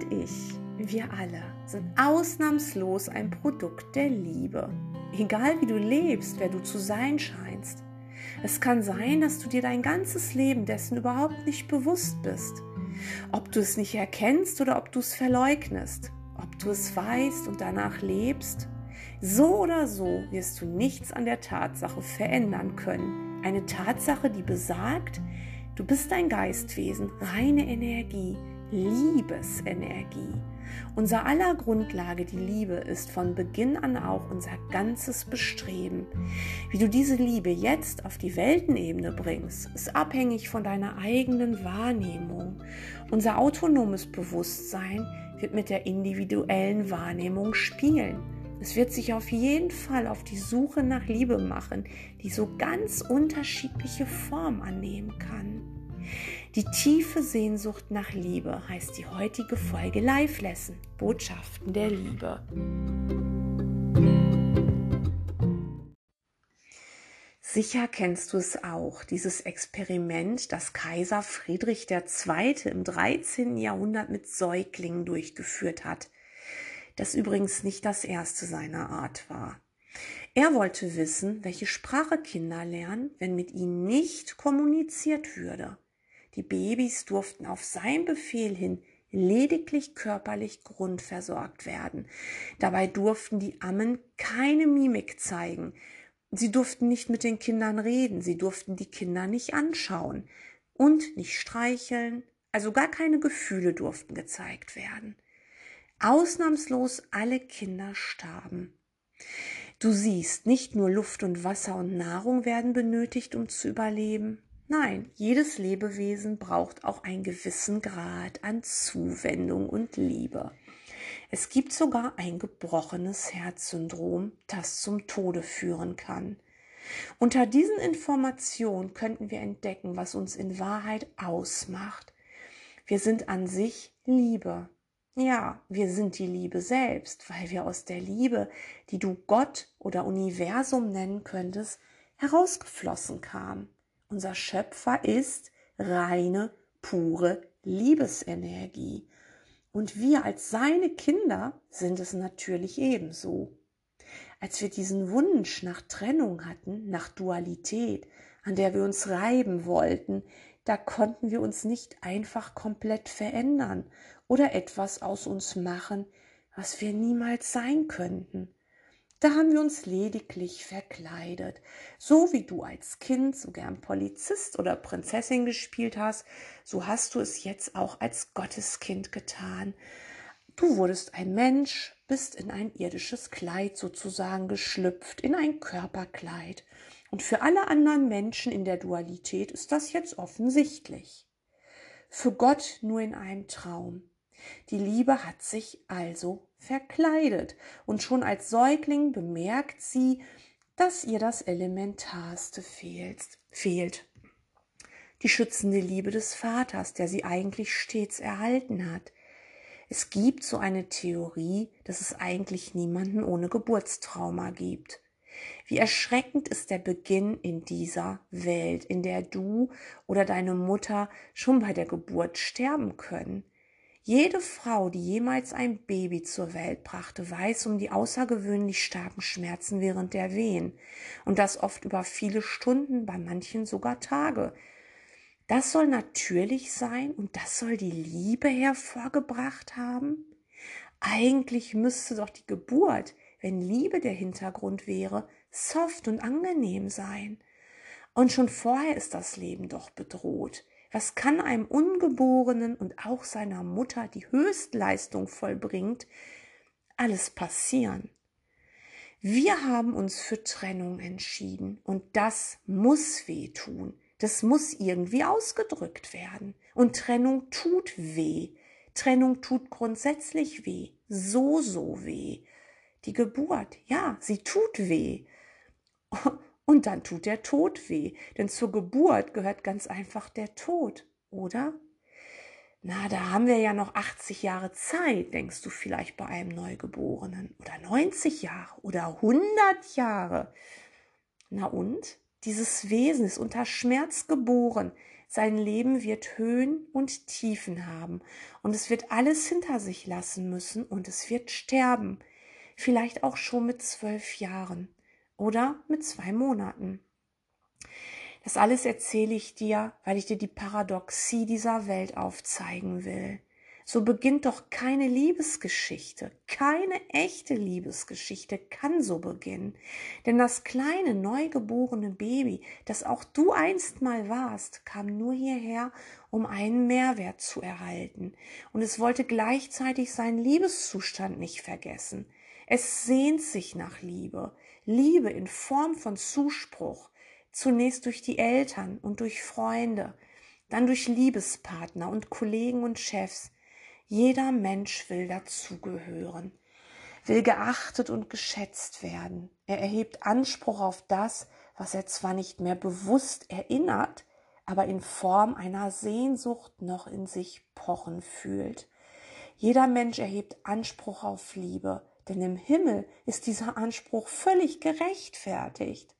und ich, wir alle, sind ausnahmslos ein Produkt der Liebe. Egal wie du lebst, wer du zu sein scheinst. Es kann sein, dass du dir dein ganzes Leben dessen überhaupt nicht bewusst bist. Ob du es nicht erkennst oder ob du es verleugnest. Ob du es weißt und danach lebst. So oder so wirst du nichts an der Tatsache verändern können. Eine Tatsache, die besagt, du bist ein Geistwesen, reine Energie, Liebesenergie. Unser aller Grundlage, die Liebe, ist von Beginn an auch unser ganzes Bestreben. Wie du diese Liebe jetzt auf die Weltenebene bringst, ist abhängig von deiner eigenen Wahrnehmung. Unser autonomes Bewusstsein wird mit der individuellen Wahrnehmung spielen. Es wird sich auf jeden Fall auf die Suche nach Liebe machen, die so ganz unterschiedliche Form annehmen kann. Die tiefe Sehnsucht nach Liebe heißt die heutige Folge Live Lesson Botschaften der Liebe. Sicher kennst du es auch, dieses Experiment, das Kaiser Friedrich II. im 13. Jahrhundert mit Säuglingen durchgeführt hat, das übrigens nicht das erste seiner Art war. Er wollte wissen, welche Sprache Kinder lernen, wenn mit ihnen nicht kommuniziert würde. Die Babys durften auf sein Befehl hin lediglich körperlich grundversorgt werden. Dabei durften die Ammen keine Mimik zeigen. Sie durften nicht mit den Kindern reden, sie durften die Kinder nicht anschauen und nicht streicheln, also gar keine Gefühle durften gezeigt werden. Ausnahmslos alle Kinder starben. Du siehst, nicht nur Luft und Wasser und Nahrung werden benötigt, um zu überleben, Nein, jedes Lebewesen braucht auch einen gewissen Grad an Zuwendung und Liebe. Es gibt sogar ein gebrochenes Herzsyndrom, das zum Tode führen kann. Unter diesen Informationen könnten wir entdecken, was uns in Wahrheit ausmacht. Wir sind an sich Liebe. Ja, wir sind die Liebe selbst, weil wir aus der Liebe, die du Gott oder Universum nennen könntest, herausgeflossen kamen. Unser Schöpfer ist reine, pure Liebesenergie. Und wir als seine Kinder sind es natürlich ebenso. Als wir diesen Wunsch nach Trennung hatten, nach Dualität, an der wir uns reiben wollten, da konnten wir uns nicht einfach komplett verändern oder etwas aus uns machen, was wir niemals sein könnten. Da haben wir uns lediglich verkleidet. So wie du als Kind so gern Polizist oder Prinzessin gespielt hast, so hast du es jetzt auch als Gotteskind getan. Du wurdest ein Mensch, bist in ein irdisches Kleid sozusagen geschlüpft, in ein Körperkleid. Und für alle anderen Menschen in der Dualität ist das jetzt offensichtlich. Für Gott nur in einem Traum. Die Liebe hat sich also verkleidet und schon als Säugling bemerkt sie, dass ihr das Elementarste fehlt. Die schützende Liebe des Vaters, der sie eigentlich stets erhalten hat. Es gibt so eine Theorie, dass es eigentlich niemanden ohne Geburtstrauma gibt. Wie erschreckend ist der Beginn in dieser Welt, in der du oder deine Mutter schon bei der Geburt sterben können. Jede Frau, die jemals ein Baby zur Welt brachte, weiß um die außergewöhnlich starken Schmerzen während der Wehen und das oft über viele Stunden, bei manchen sogar Tage. Das soll natürlich sein und das soll die Liebe hervorgebracht haben? Eigentlich müsste doch die Geburt, wenn Liebe der Hintergrund wäre, soft und angenehm sein. Und schon vorher ist das Leben doch bedroht. Was kann einem Ungeborenen und auch seiner Mutter, die Höchstleistung vollbringt, alles passieren? Wir haben uns für Trennung entschieden und das muss weh tun. Das muss irgendwie ausgedrückt werden. Und Trennung tut weh. Trennung tut grundsätzlich weh. So, so weh. Die Geburt, ja, sie tut weh. Und dann tut der Tod weh, denn zur Geburt gehört ganz einfach der Tod, oder? Na, da haben wir ja noch 80 Jahre Zeit, denkst du vielleicht bei einem Neugeborenen, oder 90 Jahre oder 100 Jahre. Na und? Dieses Wesen ist unter Schmerz geboren. Sein Leben wird Höhen und Tiefen haben und es wird alles hinter sich lassen müssen und es wird sterben. Vielleicht auch schon mit zwölf Jahren oder mit zwei Monaten. Das alles erzähle ich dir, weil ich dir die Paradoxie dieser Welt aufzeigen will. So beginnt doch keine Liebesgeschichte. Keine echte Liebesgeschichte kann so beginnen. Denn das kleine, neugeborene Baby, das auch du einst mal warst, kam nur hierher, um einen Mehrwert zu erhalten. Und es wollte gleichzeitig seinen Liebeszustand nicht vergessen. Es sehnt sich nach Liebe. Liebe in Form von Zuspruch. Zunächst durch die Eltern und durch Freunde, dann durch Liebespartner und Kollegen und Chefs, jeder Mensch will dazugehören, will geachtet und geschätzt werden. Er erhebt Anspruch auf das, was er zwar nicht mehr bewusst erinnert, aber in Form einer Sehnsucht noch in sich pochen fühlt. Jeder Mensch erhebt Anspruch auf Liebe, denn im Himmel ist dieser Anspruch völlig gerechtfertigt.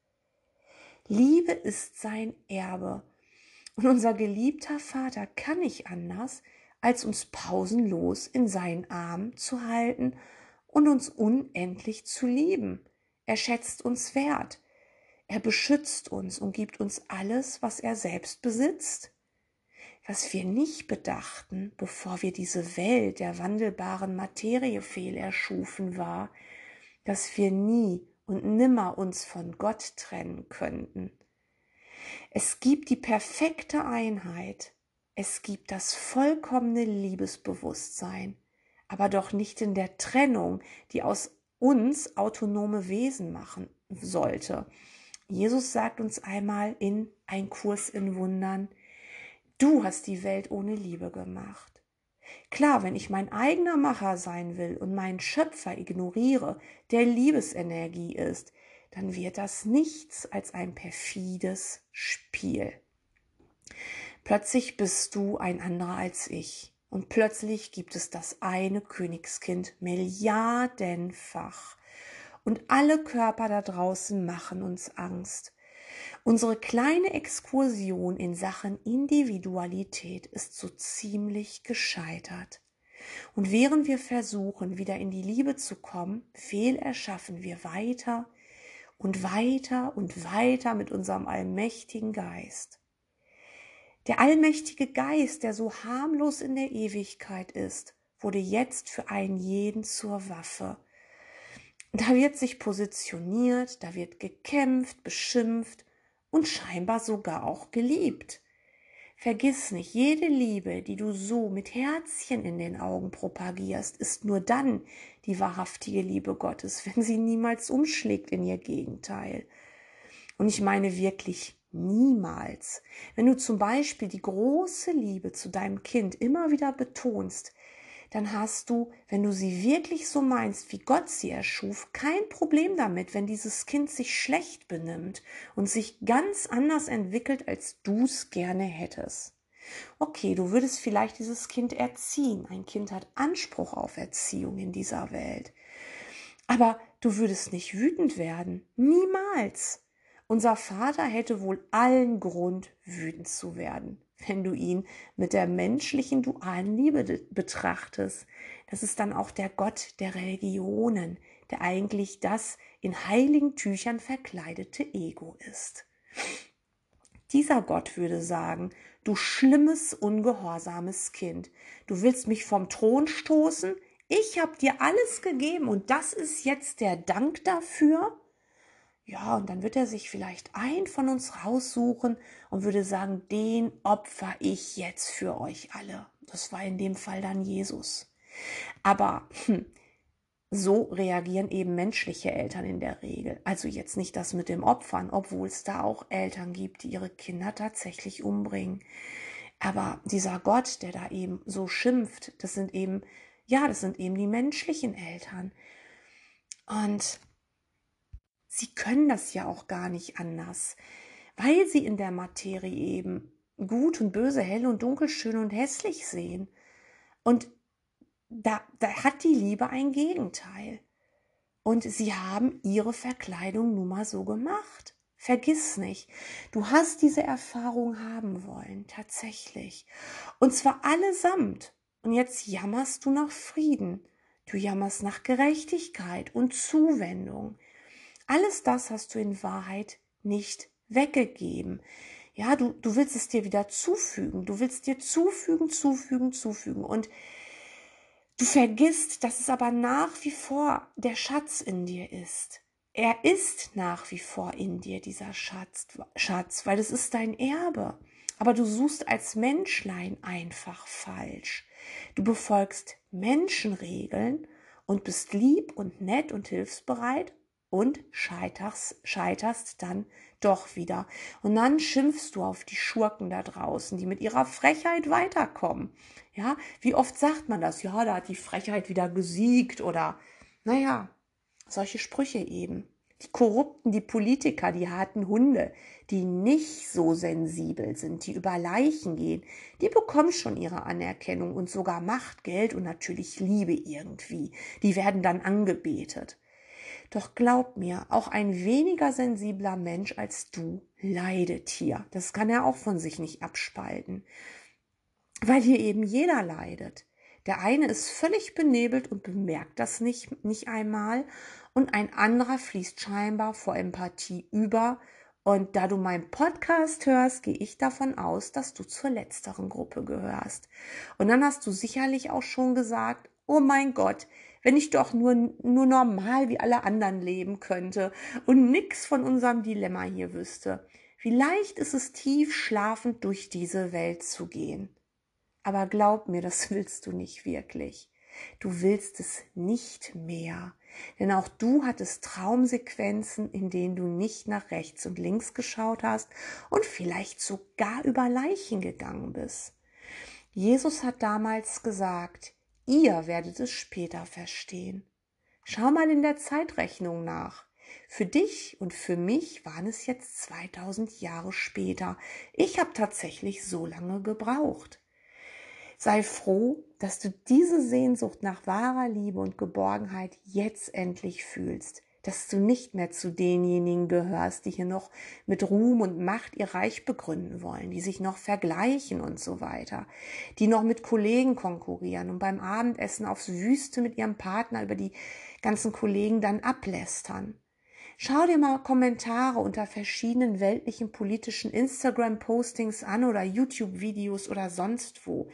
Liebe ist sein Erbe. Und unser geliebter Vater kann nicht anders, als uns pausenlos in seinen Arm zu halten und uns unendlich zu lieben. Er schätzt uns wert. Er beschützt uns und gibt uns alles, was er selbst besitzt. Was wir nicht bedachten, bevor wir diese Welt der wandelbaren Materie fehlerschufen, war, dass wir nie und nimmer uns von Gott trennen könnten. Es gibt die perfekte Einheit, es gibt das vollkommene Liebesbewusstsein, aber doch nicht in der Trennung, die aus uns autonome Wesen machen sollte. Jesus sagt uns einmal in Ein Kurs in Wundern, du hast die Welt ohne Liebe gemacht. Klar, wenn ich mein eigener Macher sein will und meinen Schöpfer ignoriere, der Liebesenergie ist, dann wird das nichts als ein perfides Spiel. Plötzlich bist du ein anderer als ich. Und plötzlich gibt es das eine Königskind milliardenfach. Und alle Körper da draußen machen uns Angst. Unsere kleine Exkursion in Sachen Individualität ist so ziemlich gescheitert. Und während wir versuchen, wieder in die Liebe zu kommen, fehlerschaffen wir weiter und weiter und weiter mit unserem allmächtigen Geist. Der allmächtige Geist, der so harmlos in der Ewigkeit ist, wurde jetzt für einen jeden zur Waffe. Da wird sich positioniert, da wird gekämpft, beschimpft und scheinbar sogar auch geliebt. Vergiss nicht, jede Liebe, die du so mit Herzchen in den Augen propagierst, ist nur dann die wahrhaftige Liebe Gottes, wenn sie niemals umschlägt in ihr Gegenteil. Und ich meine wirklich Niemals. Wenn du zum Beispiel die große Liebe zu deinem Kind immer wieder betonst, dann hast du, wenn du sie wirklich so meinst, wie Gott sie erschuf, kein Problem damit, wenn dieses Kind sich schlecht benimmt und sich ganz anders entwickelt, als du es gerne hättest. Okay, du würdest vielleicht dieses Kind erziehen. Ein Kind hat Anspruch auf Erziehung in dieser Welt. Aber du würdest nicht wütend werden. Niemals. Unser Vater hätte wohl allen Grund, wütend zu werden, wenn du ihn mit der menschlichen dualen Liebe betrachtest. Das ist dann auch der Gott der Religionen, der eigentlich das in heiligen Tüchern verkleidete Ego ist. Dieser Gott würde sagen, du schlimmes, ungehorsames Kind, du willst mich vom Thron stoßen, ich habe dir alles gegeben und das ist jetzt der Dank dafür? Ja, und dann wird er sich vielleicht ein von uns raussuchen und würde sagen, den opfer ich jetzt für euch alle. Das war in dem Fall dann Jesus. Aber hm, so reagieren eben menschliche Eltern in der Regel. Also jetzt nicht das mit dem Opfern, obwohl es da auch Eltern gibt, die ihre Kinder tatsächlich umbringen. Aber dieser Gott, der da eben so schimpft, das sind eben, ja, das sind eben die menschlichen Eltern. Und Sie können das ja auch gar nicht anders, weil sie in der Materie eben gut und böse, hell und dunkel, schön und hässlich sehen. Und da, da hat die Liebe ein Gegenteil. Und sie haben ihre Verkleidung nun mal so gemacht. Vergiss nicht, du hast diese Erfahrung haben wollen, tatsächlich. Und zwar allesamt. Und jetzt jammerst du nach Frieden. Du jammerst nach Gerechtigkeit und Zuwendung. Alles das hast du in Wahrheit nicht weggegeben. Ja, du, du willst es dir wieder zufügen. Du willst dir zufügen, zufügen, zufügen. Und du vergisst, dass es aber nach wie vor der Schatz in dir ist. Er ist nach wie vor in dir, dieser Schatz, Schatz, weil es ist dein Erbe. Aber du suchst als Menschlein einfach falsch. Du befolgst Menschenregeln und bist lieb und nett und hilfsbereit und scheiterst, scheiterst dann doch wieder. Und dann schimpfst du auf die Schurken da draußen, die mit ihrer Frechheit weiterkommen. Ja, wie oft sagt man das? Ja, da hat die Frechheit wieder gesiegt oder, naja, solche Sprüche eben. Die Korrupten, die Politiker, die harten Hunde, die nicht so sensibel sind, die über Leichen gehen, die bekommen schon ihre Anerkennung und sogar Macht, Geld und natürlich Liebe irgendwie. Die werden dann angebetet. Doch glaub mir, auch ein weniger sensibler Mensch als du leidet hier. Das kann er auch von sich nicht abspalten. Weil hier eben jeder leidet. Der eine ist völlig benebelt und bemerkt das nicht, nicht einmal und ein anderer fließt scheinbar vor Empathie über. Und da du meinen Podcast hörst, gehe ich davon aus, dass du zur letzteren Gruppe gehörst. Und dann hast du sicherlich auch schon gesagt, oh mein Gott, wenn ich doch nur, nur normal wie alle anderen leben könnte und nix von unserem Dilemma hier wüsste. Wie leicht ist es tief schlafend durch diese Welt zu gehen. Aber glaub mir, das willst du nicht wirklich. Du willst es nicht mehr. Denn auch du hattest Traumsequenzen, in denen du nicht nach rechts und links geschaut hast und vielleicht sogar über Leichen gegangen bist. Jesus hat damals gesagt, ihr werdet es später verstehen. Schau mal in der Zeitrechnung nach. Für dich und für mich waren es jetzt 2000 Jahre später. Ich habe tatsächlich so lange gebraucht. Sei froh, dass du diese Sehnsucht nach wahrer Liebe und Geborgenheit jetzt endlich fühlst, dass du nicht mehr zu denjenigen gehörst, die hier noch mit Ruhm und Macht ihr Reich begründen wollen, die sich noch vergleichen und so weiter, die noch mit Kollegen konkurrieren und beim Abendessen aufs Wüste mit ihrem Partner über die ganzen Kollegen dann ablästern. Schau dir mal Kommentare unter verschiedenen weltlichen politischen Instagram-Postings an oder YouTube-Videos oder sonst wo.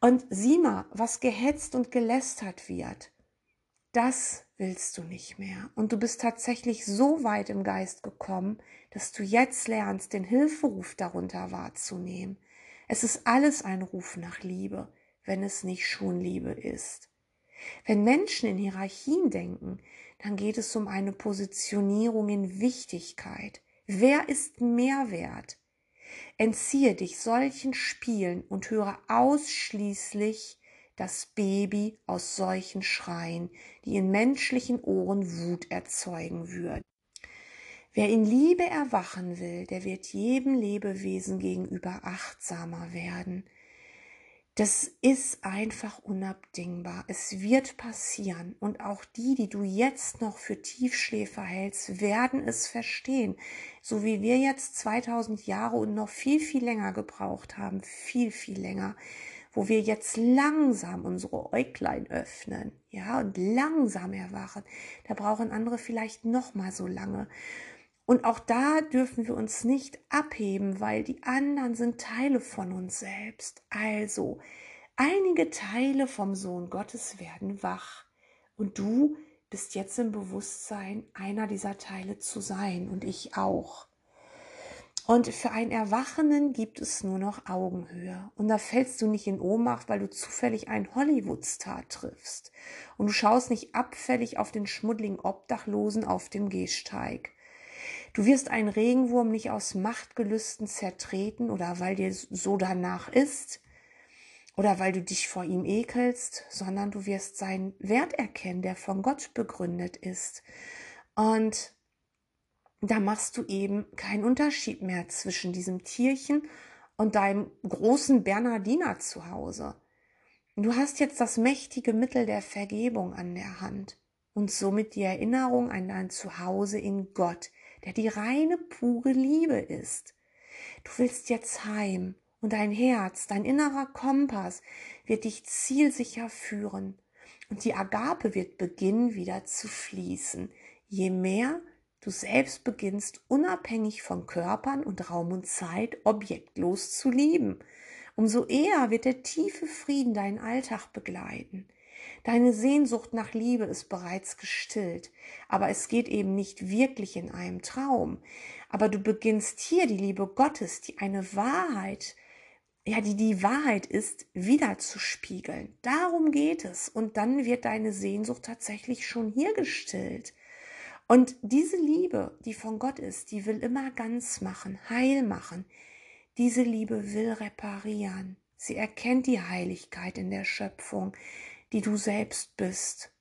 Und sieh mal, was gehetzt und gelästert wird. Das willst du nicht mehr. Und du bist tatsächlich so weit im Geist gekommen, dass du jetzt lernst, den Hilferuf darunter wahrzunehmen. Es ist alles ein Ruf nach Liebe, wenn es nicht schon Liebe ist. Wenn Menschen in Hierarchien denken, dann geht es um eine Positionierung in Wichtigkeit. Wer ist mehr wert? Entziehe dich solchen Spielen und höre ausschließlich das Baby aus solchen Schreien, die in menschlichen Ohren Wut erzeugen würden. Wer in Liebe erwachen will, der wird jedem Lebewesen gegenüber achtsamer werden. Das ist einfach unabdingbar. Es wird passieren. Und auch die, die du jetzt noch für Tiefschläfer hältst, werden es verstehen. So wie wir jetzt 2000 Jahre und noch viel, viel länger gebraucht haben. Viel, viel länger. Wo wir jetzt langsam unsere Äuglein öffnen. Ja, und langsam erwachen. Da brauchen andere vielleicht noch mal so lange. Und auch da dürfen wir uns nicht abheben, weil die anderen sind Teile von uns selbst. Also, einige Teile vom Sohn Gottes werden wach. Und du bist jetzt im Bewusstsein, einer dieser Teile zu sein. Und ich auch. Und für einen Erwachenden gibt es nur noch Augenhöhe. Und da fällst du nicht in Ohnmacht, weil du zufällig einen Hollywood-Star triffst. Und du schaust nicht abfällig auf den schmuddligen Obdachlosen auf dem Gehsteig. Du wirst einen Regenwurm nicht aus Machtgelüsten zertreten oder weil dir so danach ist oder weil du dich vor ihm ekelst, sondern du wirst seinen Wert erkennen, der von Gott begründet ist. Und da machst du eben keinen Unterschied mehr zwischen diesem Tierchen und deinem großen Bernardiner zu Hause. Du hast jetzt das mächtige Mittel der Vergebung an der Hand und somit die Erinnerung an dein Zuhause in Gott, der die reine, pure Liebe ist. Du willst jetzt heim und dein Herz, dein innerer Kompass wird dich zielsicher führen und die Agape wird beginnen wieder zu fließen, je mehr du selbst beginnst, unabhängig von Körpern und Raum und Zeit objektlos zu lieben. Umso eher wird der tiefe Frieden deinen Alltag begleiten. Deine Sehnsucht nach Liebe ist bereits gestillt, aber es geht eben nicht wirklich in einem Traum. Aber du beginnst hier die Liebe Gottes, die eine Wahrheit, ja, die die Wahrheit ist, wieder zu spiegeln. Darum geht es. Und dann wird deine Sehnsucht tatsächlich schon hier gestillt. Und diese Liebe, die von Gott ist, die will immer ganz machen, heil machen. Diese Liebe will reparieren. Sie erkennt die Heiligkeit in der Schöpfung, die du selbst bist.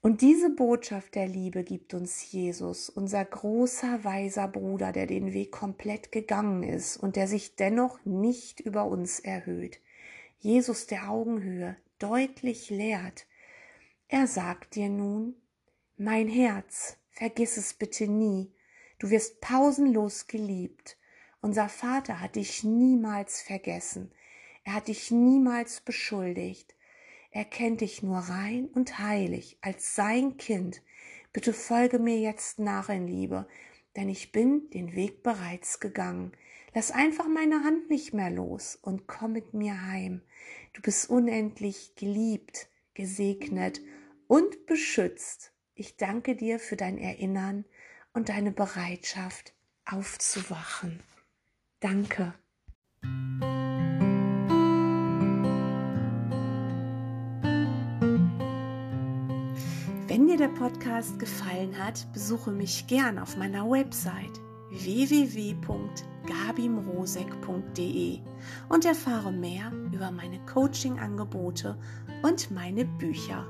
Und diese Botschaft der Liebe gibt uns Jesus, unser großer, weiser Bruder, der den Weg komplett gegangen ist und der sich dennoch nicht über uns erhöht. Jesus der Augenhöhe deutlich lehrt. Er sagt dir nun, mein Herz, vergiss es bitte nie, du wirst pausenlos geliebt. Unser Vater hat dich niemals vergessen, er hat dich niemals beschuldigt, er kennt dich nur rein und heilig als sein Kind. Bitte folge mir jetzt nach in Liebe, denn ich bin den Weg bereits gegangen. Lass einfach meine Hand nicht mehr los und komm mit mir heim. Du bist unendlich geliebt, gesegnet und beschützt. Ich danke dir für dein Erinnern und deine Bereitschaft aufzuwachen. Danke. Wenn dir der Podcast gefallen hat, besuche mich gern auf meiner Website www.gabimrosek.de und erfahre mehr über meine Coaching-Angebote und meine Bücher.